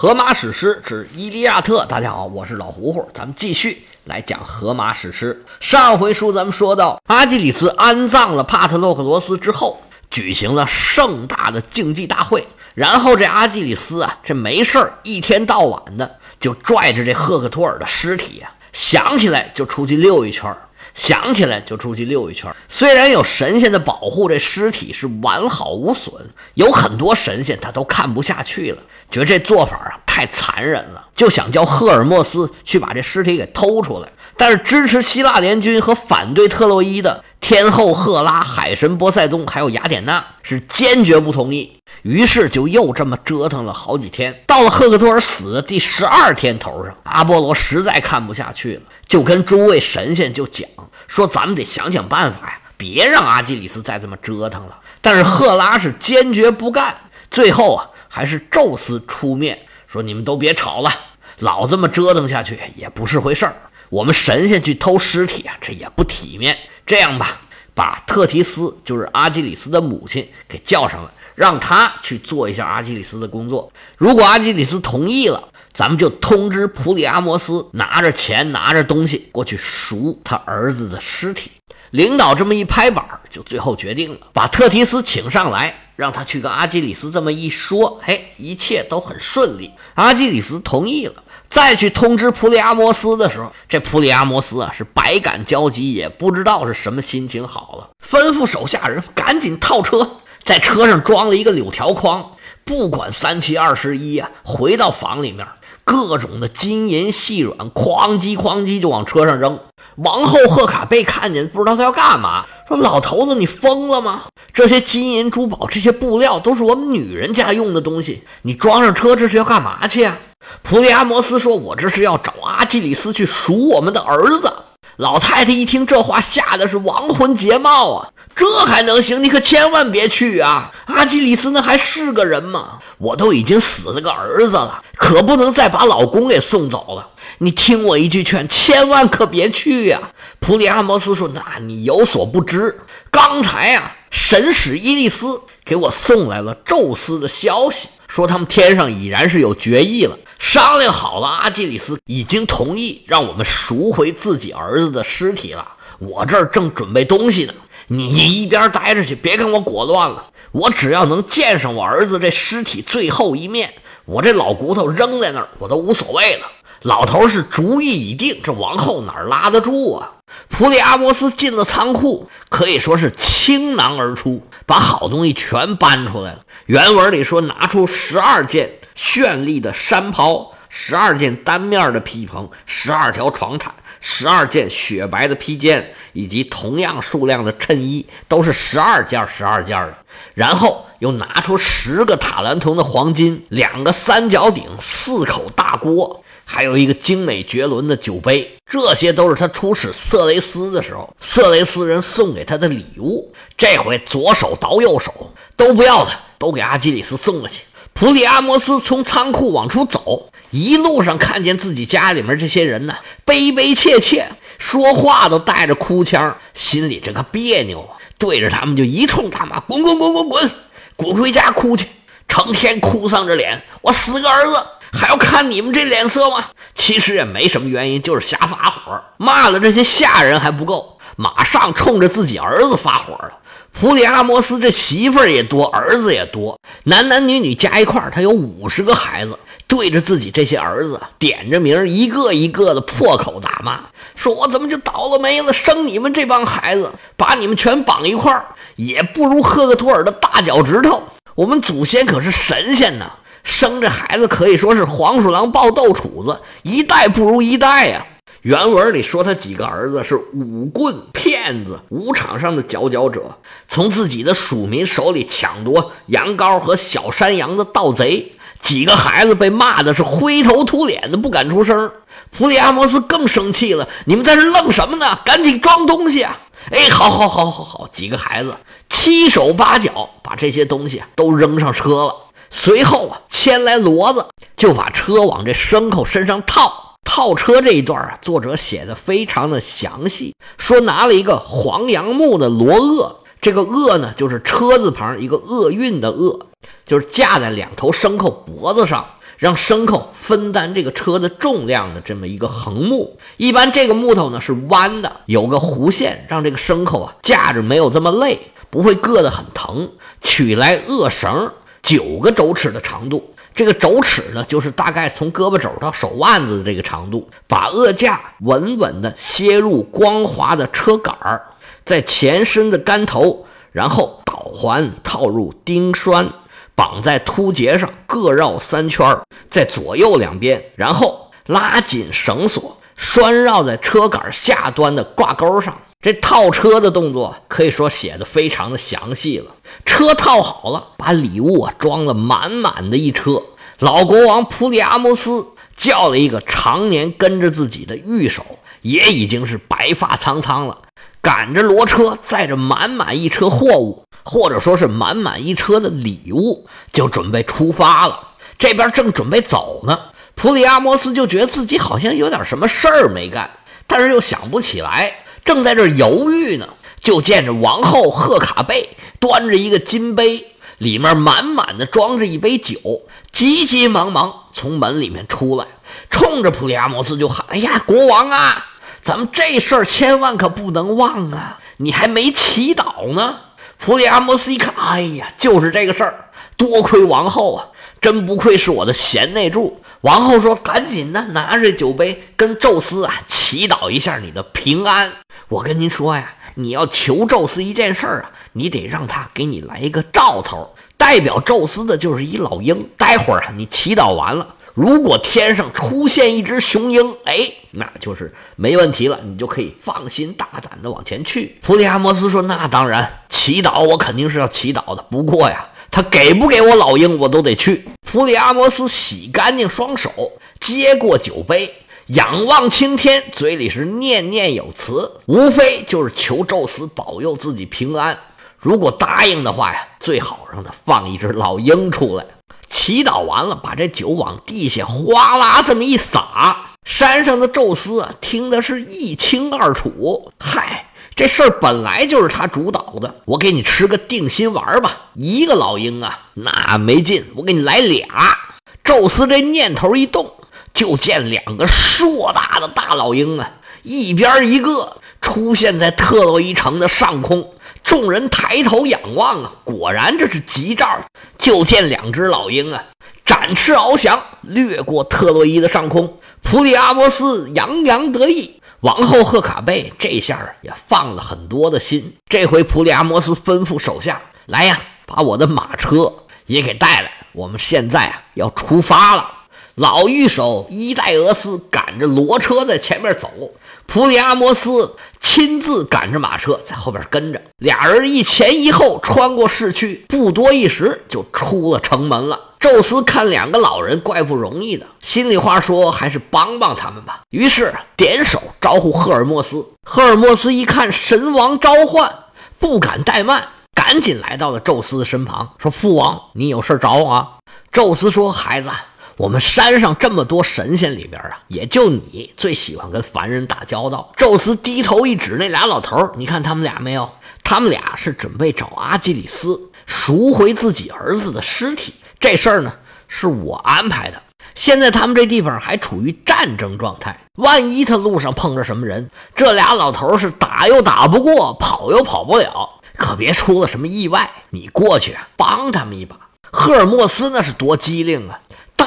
荷马史诗之《伊利亚特》，大家好，我是老胡胡，咱们继续来讲荷马史诗。上回书咱们说到，阿基里斯安葬了帕特洛克罗斯之后，举行了盛大的竞技大会。然后这阿基里斯啊，这没事儿，一天到晚的就拽着这赫克托尔的尸体啊，想起来就出去溜一圈想起来就出去溜一圈虽然有神仙的保护，这尸体是完好无损，有很多神仙他都看不下去了。觉得这做法啊太残忍了，就想叫赫尔墨斯去把这尸体给偷出来。但是支持希腊联军和反对特洛伊的天后赫拉、海神波塞冬还有雅典娜是坚决不同意。于是就又这么折腾了好几天。到了赫克托尔死的第十二天头上，阿波罗实在看不下去了，就跟诸位神仙就讲说：“咱们得想想办法呀，别让阿基里斯再这么折腾了。”但是赫拉是坚决不干。最后啊。还是宙斯出面说：“你们都别吵了，老这么折腾下去也不是回事儿。我们神仙去偷尸体啊，这也不体面。这样吧，把特提斯，就是阿基里斯的母亲，给叫上来，让他去做一下阿基里斯的工作。如果阿基里斯同意了，咱们就通知普里阿摩斯，拿着钱，拿着东西过去赎他儿子的尸体。”领导这么一拍板，就最后决定了，把特提斯请上来。让他去跟阿基里斯这么一说，嘿，一切都很顺利。阿基里斯同意了。再去通知普里阿摩斯的时候，这普里阿摩斯啊是百感交集，也不知道是什么心情好了，吩咐手下人赶紧套车，在车上装了一个柳条筐，不管三七二十一啊，回到房里面。各种的金银细软，哐叽哐叽就往车上扔。王后贺卡贝看见，不知道他要干嘛，说：“老头子，你疯了吗？这些金银珠宝，这些布料都是我们女人家用的东西，你装上车，这是要干嘛去啊？”普利阿摩斯说：“我这是要找阿基里斯去赎我们的儿子。”老太太一听这话，吓得是亡魂皆冒啊！这还能行？你可千万别去啊！阿基里斯那还是个人吗？我都已经死了个儿子了，可不能再把老公给送走了。你听我一句劝，千万可别去呀！普里阿摩斯说：“那你有所不知，刚才啊，神使伊利斯给我送来了宙斯的消息，说他们天上已然是有决议了。”商量好了，阿基里斯已经同意让我们赎回自己儿子的尸体了。我这儿正准备东西呢，你一边待着去，别跟我裹乱了。我只要能见上我儿子这尸体最后一面，我这老骨头扔在那儿，我都无所谓了。老头是主意已定，这王后哪拉得住啊？普里阿摩斯进了仓库，可以说是倾囊而出，把好东西全搬出来了。原文里说，拿出十二件。绚丽的山袍，十二件单面的披蓬，十二条床毯，十二件雪白的披肩，以及同样数量的衬衣，都是十二件十二件的。然后又拿出十个塔兰铜的黄金，两个三角鼎，四口大锅，还有一个精美绝伦的酒杯。这些都是他出使色雷斯的时候，色雷斯人送给他的礼物。这回左手倒右手，都不要了，都给阿基里斯送了去。普里阿摩斯从仓库往出走，一路上看见自己家里面这些人呢，悲悲切切，说话都带着哭腔，心里这个别扭啊，对着他们就一通大骂：“滚滚滚滚滚，滚回家哭去！成天哭丧着脸，我死个儿子还要看你们这脸色吗？”其实也没什么原因，就是瞎发火，骂了这些下人还不够，马上冲着自己儿子发火了。普里阿摩斯这媳妇儿也多，儿子也多，男男女女加一块儿，他有五十个孩子。对着自己这些儿子点着名，一个一个的破口大骂，说我怎么就倒了霉了，生你们这帮孩子，把你们全绑一块儿，也不如赫克托尔的大脚趾头。我们祖先可是神仙呐，生这孩子可以说是黄鼠狼抱豆杵子，一代不如一代呀。原文里说他几个儿子是武棍骗子，武场上的佼佼者，从自己的属民手里抢夺羊羔和小山羊的盗贼。几个孩子被骂的是灰头土脸的，不敢出声。普里阿摩斯更生气了：“你们在这愣什么呢？赶紧装东西啊！”哎，好好好好好，几个孩子七手八脚把这些东西都扔上车了。随后啊，牵来骡子，就把车往这牲口身上套。套车这一段啊，作者写的非常的详细，说拿了一个黄杨木的罗轭，这个轭呢就是车字旁一个厄运的厄，就是架在两头牲口脖子上，让牲口分担这个车的重量的这么一个横木。一般这个木头呢是弯的，有个弧线，让这个牲口啊架着没有这么累，不会硌得很疼。取来扼绳，九个肘尺的长度。这个肘尺呢，就是大概从胳膊肘到手腕子的这个长度。把轭架稳稳地楔入光滑的车杆儿，在前身的杆头，然后导环套入钉栓，绑在凸节上，各绕三圈在左右两边，然后拉紧绳索，拴绕在车杆下端的挂钩上。这套车的动作可以说写的非常的详细了。车套好了，把礼物啊装了满满的一车。老国王普里阿摩斯叫了一个常年跟着自己的御手，也已经是白发苍苍了，赶着骡车，载着满满一车货物，或者说是满满一车的礼物，就准备出发了。这边正准备走呢，普里阿摩斯就觉得自己好像有点什么事儿没干，但是又想不起来。正在这犹豫呢，就见着王后贺卡贝端着一个金杯，里面满满的装着一杯酒，急急忙忙从门里面出来，冲着普利阿摩斯就喊：“哎呀，国王啊，咱们这事儿千万可不能忘啊！你还没祈祷呢。”普利阿摩斯一看，哎呀，就是这个事儿，多亏王后啊，真不愧是我的贤内助。王后说：“赶紧的，拿着酒杯跟宙斯啊祈祷一下你的平安。”我跟您说呀，你要求宙斯一件事儿啊，你得让他给你来一个兆头。代表宙斯的就是一老鹰。待会儿啊，你祈祷完了，如果天上出现一只雄鹰，哎，那就是没问题了，你就可以放心大胆的往前去。普里阿摩斯说：“那当然，祈祷我肯定是要祈祷的。不过呀，他给不给我老鹰，我都得去。”普里阿摩斯洗干净双手，接过酒杯。仰望青天，嘴里是念念有词，无非就是求宙斯保佑自己平安。如果答应的话呀，最好让他放一只老鹰出来。祈祷完了，把这酒往地下哗啦这么一洒，山上的宙斯啊，听的是一清二楚。嗨，这事儿本来就是他主导的，我给你吃个定心丸吧。一个老鹰啊，那没劲，我给你来俩。宙斯这念头一动。就见两个硕大的大老鹰啊，一边一个出现在特洛伊城的上空。众人抬头仰望啊，果然这是吉兆。就见两只老鹰啊，展翅翱翔，掠过特洛伊的上空。普里阿摩斯洋洋得意，王后赫卡贝这下也放了很多的心。这回普里阿摩斯吩咐手下来呀，把我的马车也给带来，我们现在啊要出发了。老御手伊代俄斯赶着骡车在前面走，普里阿摩斯亲自赶着马车在后边跟着，俩人一前一后穿过市区，不多一时就出了城门了。宙斯看两个老人怪不容易的，心里话说还是帮帮他们吧，于是点手招呼赫尔墨斯。赫尔墨斯一看神王召唤，不敢怠慢，赶紧来到了宙斯的身旁，说：“父王，你有事找我啊？”宙斯说：“孩子。”我们山上这么多神仙里边啊，也就你最喜欢跟凡人打交道。宙斯低头一指那俩老头你看他们俩没有？他们俩是准备找阿基里斯赎回自己儿子的尸体。这事儿呢，是我安排的。现在他们这地方还处于战争状态，万一他路上碰着什么人，这俩老头是打又打不过，跑又跑不了，可别出了什么意外。你过去，帮他们一把。赫尔墨斯那是多机灵啊！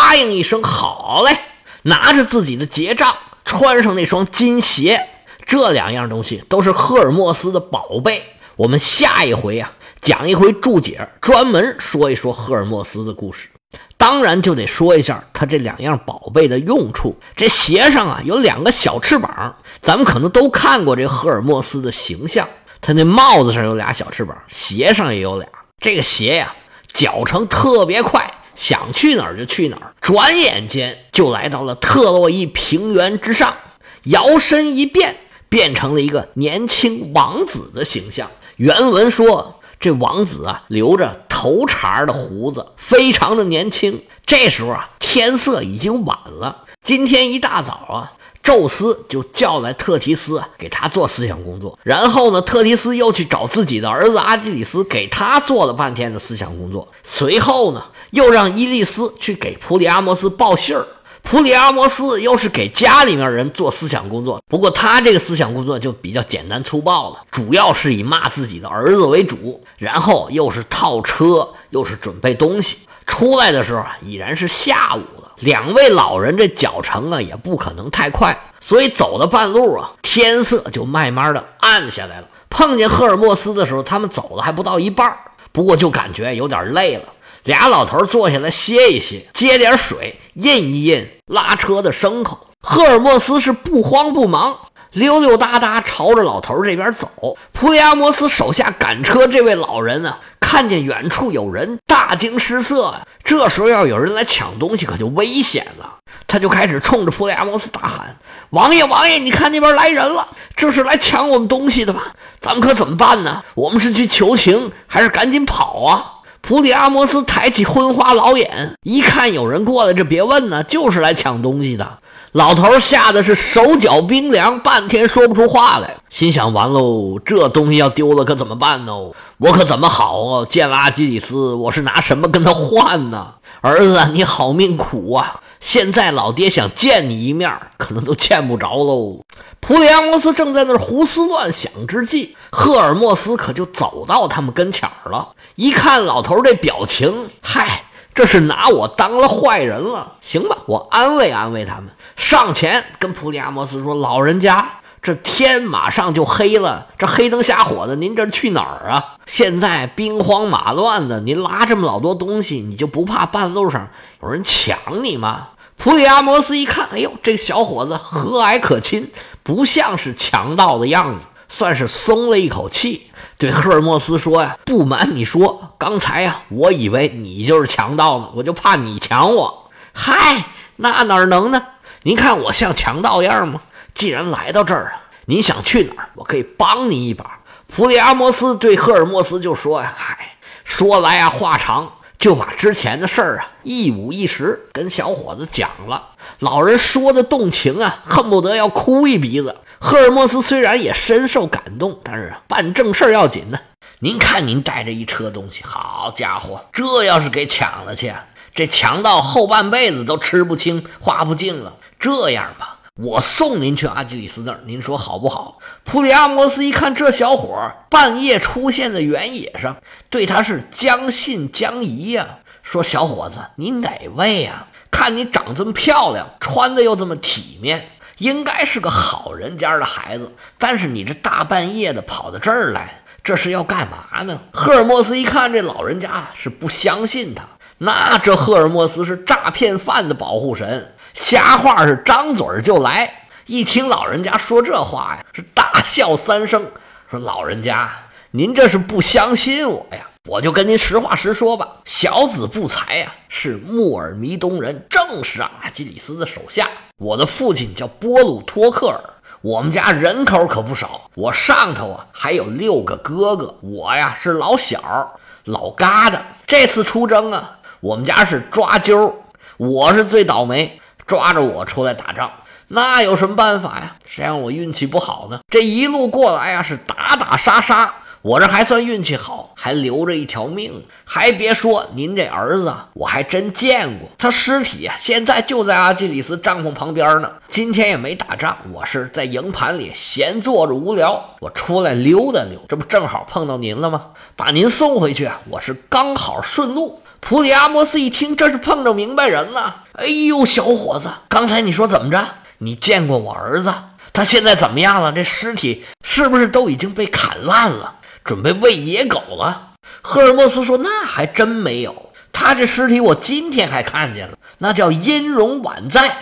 答应一声好嘞，拿着自己的结账，穿上那双金鞋，这两样东西都是赫尔墨斯的宝贝。我们下一回啊，讲一回注解，专门说一说赫尔墨斯的故事。当然就得说一下他这两样宝贝的用处。这鞋上啊有两个小翅膀，咱们可能都看过这赫尔墨斯的形象。他那帽子上有俩小翅膀，鞋上也有俩。这个鞋呀，脚程特别快。想去哪儿就去哪儿，转眼间就来到了特洛伊平原之上，摇身一变，变成了一个年轻王子的形象。原文说，这王子啊，留着头茬的胡子，非常的年轻。这时候啊，天色已经晚了。今天一大早啊。宙斯就叫来特提斯给他做思想工作，然后呢，特提斯又去找自己的儿子阿基里斯，给他做了半天的思想工作。随后呢，又让伊利斯去给普里阿摩斯报信儿。普里阿摩斯又是给家里面人做思想工作，不过他这个思想工作就比较简单粗暴了，主要是以骂自己的儿子为主，然后又是套车，又是准备东西。出来的时候啊，已然是下午了。两位老人这脚程啊，也不可能太快，所以走到半路啊，天色就慢慢的暗下来了。碰见赫尔墨斯的时候，他们走了还不到一半不过就感觉有点累了。俩老头坐下来歇一歇，接点水，印一印拉车的牲口。赫尔墨斯是不慌不忙，溜溜达达朝着老头这边走。普里阿摩斯手下赶车这位老人啊，看见远处有人，大惊失色呀。这时候要有人来抢东西，可就危险了。他就开始冲着普里阿摩斯大喊：“王爷，王爷，你看那边来人了，这是来抢我们东西的吧？咱们可怎么办呢？我们是去求情，还是赶紧跑啊？”普里阿摩斯抬起昏花老眼，一看有人过来，这别问呢，就是来抢东西的。老头吓得是手脚冰凉，半天说不出话来，心想：完喽，这东西要丢了可怎么办呢？我可怎么好啊？见了阿基里斯，我是拿什么跟他换呢？儿子，你好命苦啊！现在老爹想见你一面，可能都见不着喽。普里阿摩斯正在那胡思乱想之际，赫尔墨斯可就走到他们跟前了。一看老头这表情，嗨，这是拿我当了坏人了。行吧，我安慰安慰他们，上前跟普里阿摩斯说：“老人家，这天马上就黑了，这黑灯瞎火的，您这去哪儿啊？现在兵荒马乱的，您拉这么老多东西，你就不怕半路上有人抢你吗？”普里阿摩斯一看，哎呦，这小伙子和蔼可亲，不像是强盗的样子，算是松了一口气。对赫尔墨斯说：“呀，不瞒你说，刚才呀，我以为你就是强盗呢，我就怕你抢我。嗨，那哪能呢？您看我像强盗样吗？既然来到这儿啊，您想去哪儿，我可以帮你一把。”普里阿摩斯对赫尔墨斯就说：“呀，嗨，说来呀话长。”就把之前的事儿啊一五一十跟小伙子讲了。老人说的动情啊，恨不得要哭一鼻子。赫尔墨斯虽然也深受感动，但是办正事要紧呢。您看，您带着一车东西，好家伙，这要是给抢了去，这强盗后半辈子都吃不清、花不尽了。这样吧。我送您去阿基里斯那儿，您说好不好？普里阿摩斯一看这小伙儿半夜出现在原野上，对他是将信将疑呀。说小伙子，你哪位呀？看你长这么漂亮，穿的又这么体面，应该是个好人家的孩子。但是你这大半夜的跑到这儿来，这是要干嘛呢？赫尔墨斯一看这老人家是不相信他，那这赫尔墨斯是诈骗犯的保护神。瞎话是张嘴就来，一听老人家说这话呀，是大笑三声，说：“老人家，您这是不相信我呀？我就跟您实话实说吧。小子不才呀，是穆尔弥东人，正是阿基里斯的手下。我的父亲叫波鲁托克尔，我们家人口可不少，我上头啊还有六个哥哥，我呀是老小老疙瘩。这次出征啊，我们家是抓阄，我是最倒霉。”抓着我出来打仗，那有什么办法呀？谁让我运气不好呢？这一路过来呀，是打打杀杀，我这还算运气好，还留着一条命。还别说，您这儿子，我还真见过，他尸体呀，现在就在阿基里斯帐篷旁边呢。今天也没打仗，我是在营盘里闲坐着无聊，我出来溜达溜，这不正好碰到您了吗？把您送回去，我是刚好顺路。普里阿摩斯一听，这是碰着明白人了。哎呦，小伙子，刚才你说怎么着？你见过我儿子？他现在怎么样了？这尸体是不是都已经被砍烂了，准备喂野狗了？赫尔墨斯说：“那还真没有。他这尸体我今天还看见了，那叫音容宛在，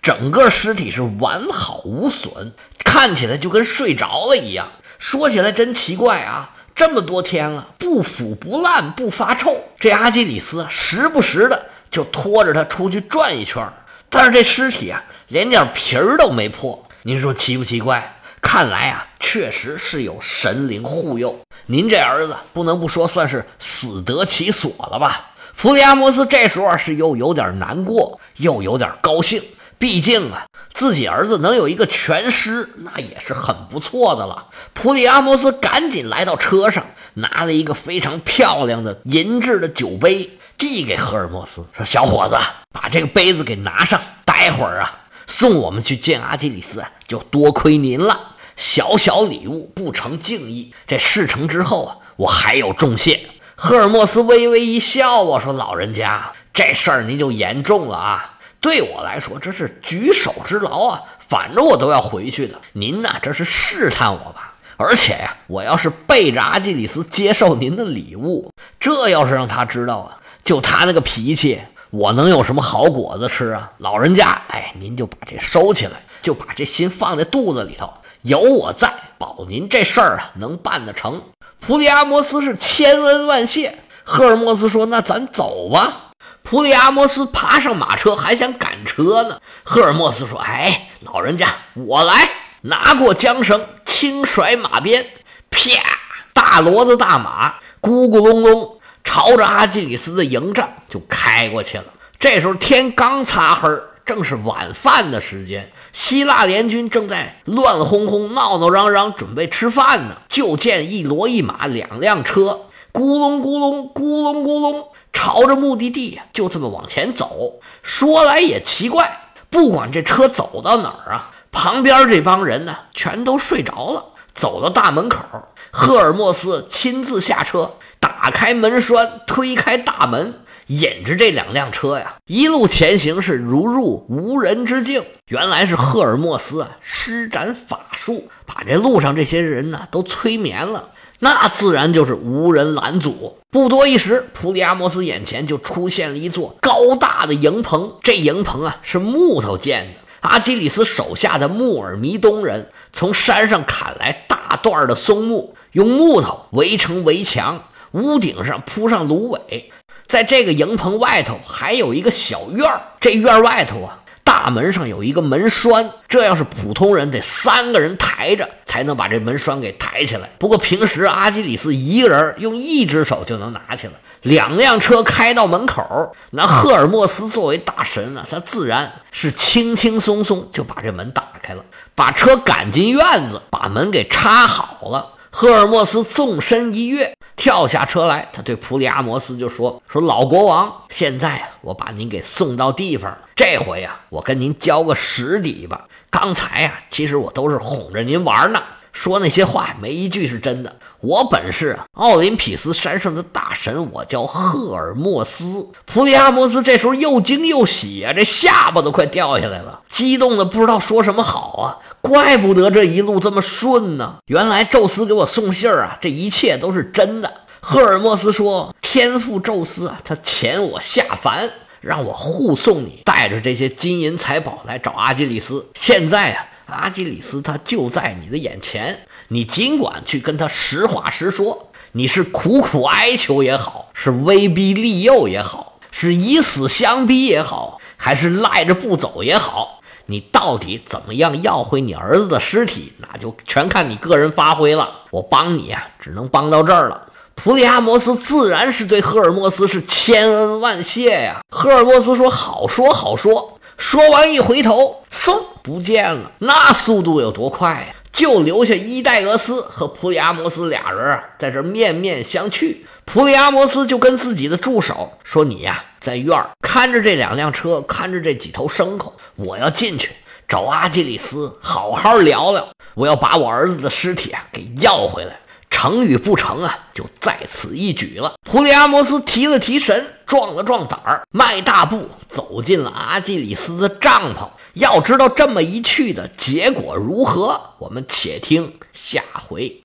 整个尸体是完好无损，看起来就跟睡着了一样。说起来真奇怪啊。”这么多天了，不腐不烂不发臭。这阿基里斯时不时的就拖着他出去转一圈但是这尸体啊，连点皮儿都没破。您说奇不奇怪？看来啊，确实是有神灵护佑。您这儿子不能不说算是死得其所了吧？普里阿摩斯这时候是又有点难过，又有点高兴。毕竟啊，自己儿子能有一个全尸，那也是很不错的了。普里阿摩斯赶紧来到车上，拿了一个非常漂亮的银质的酒杯，递给赫尔墨斯，说：“小伙子，把这个杯子给拿上，待会儿啊，送我们去见阿基里斯，就多亏您了。小小礼物不成敬意，这事成之后啊，我还有重谢。”赫尔墨斯微微一笑，我说：“老人家，这事儿您就言重了啊。”对我来说，这是举手之劳啊！反正我都要回去的。您呢，这是试探我吧？而且呀，我要是背着阿基里斯接受您的礼物，这要是让他知道啊，就他那个脾气，我能有什么好果子吃啊？老人家，哎，您就把这收起来，就把这心放在肚子里头。有我在，保您这事儿啊能办得成。普里阿摩斯是千恩万谢。赫尔墨斯说：“那咱走吧。”普里阿摩斯爬上马车，还想赶车呢。赫尔墨斯说：“哎，老人家，我来！”拿过缰绳，轻甩马鞭，啪！大骡子大马咕咕隆隆，朝着阿基里斯的营帐就开过去了。这时候天刚擦黑，正是晚饭的时间。希腊联军正在乱哄哄、闹闹嚷嚷，准备吃饭呢。就见一骡一马两辆车，咕隆咕隆，咕隆咕隆。朝着目的地就这么往前走，说来也奇怪，不管这车走到哪儿啊，旁边这帮人呢全都睡着了。走到大门口，赫尔墨斯亲自下车，打开门栓，推开大门，引着这两辆车呀，一路前行是如入无人之境。原来是赫尔墨斯啊施展法术，把这路上这些人呢都催眠了。那自然就是无人拦阻。不多一时，普里阿摩斯眼前就出现了一座高大的营棚。这营棚啊是木头建的。阿基里斯手下的穆尔弥东人从山上砍来大段的松木，用木头围成围墙，屋顶上铺上芦苇。在这个营棚外头还有一个小院儿。这院外头啊。大门上有一个门栓，这要是普通人得三个人抬着才能把这门栓给抬起来。不过平时阿基里斯一个人用一只手就能拿起来。两辆车开到门口，那赫尔墨斯作为大神啊，他自然是轻轻松松就把这门打开了，把车赶进院子，把门给插好了。赫尔墨斯纵身一跃，跳下车来，他对普里阿摩斯就说：“说老国王，现在啊，我把您给送到地方。这回呀，我跟您交个实底吧。刚才呀，其实我都是哄着您玩呢。”说那些话没一句是真的。我本是奥林匹斯山上的大神，我叫赫尔墨斯。普里阿摩斯这时候又惊又喜啊，这下巴都快掉下来了，激动的不知道说什么好啊。怪不得这一路这么顺呢，原来宙斯给我送信儿啊，这一切都是真的。赫尔墨斯说：“天父宙斯啊，他遣我下凡，让我护送你，带着这些金银财宝来找阿基里斯。现在啊。”阿基里斯他就在你的眼前，你尽管去跟他实话实说。你是苦苦哀求也好，是威逼利诱也好，是以死相逼也好，还是赖着不走也好，你到底怎么样要回你儿子的尸体，那就全看你个人发挥了。我帮你啊，只能帮到这儿了。普里阿摩斯自然是对赫尔墨斯是千恩万谢呀。赫尔墨斯说：“好说好说。”说完一回头，嗖。不见了，那速度有多快呀？就留下伊戴俄斯和普里阿摩斯俩人啊，在这面面相觑。普里阿摩斯就跟自己的助手说：“你呀，在院儿看着这两辆车，看着这几头牲口，我要进去找阿基里斯，好好聊聊。我要把我儿子的尸体啊给要回来。”成与不成啊，就在此一举了。普里阿摩斯提了提神，壮了壮胆儿，迈大步走进了阿基里斯的帐篷。要知道这么一去的结果如何，我们且听下回。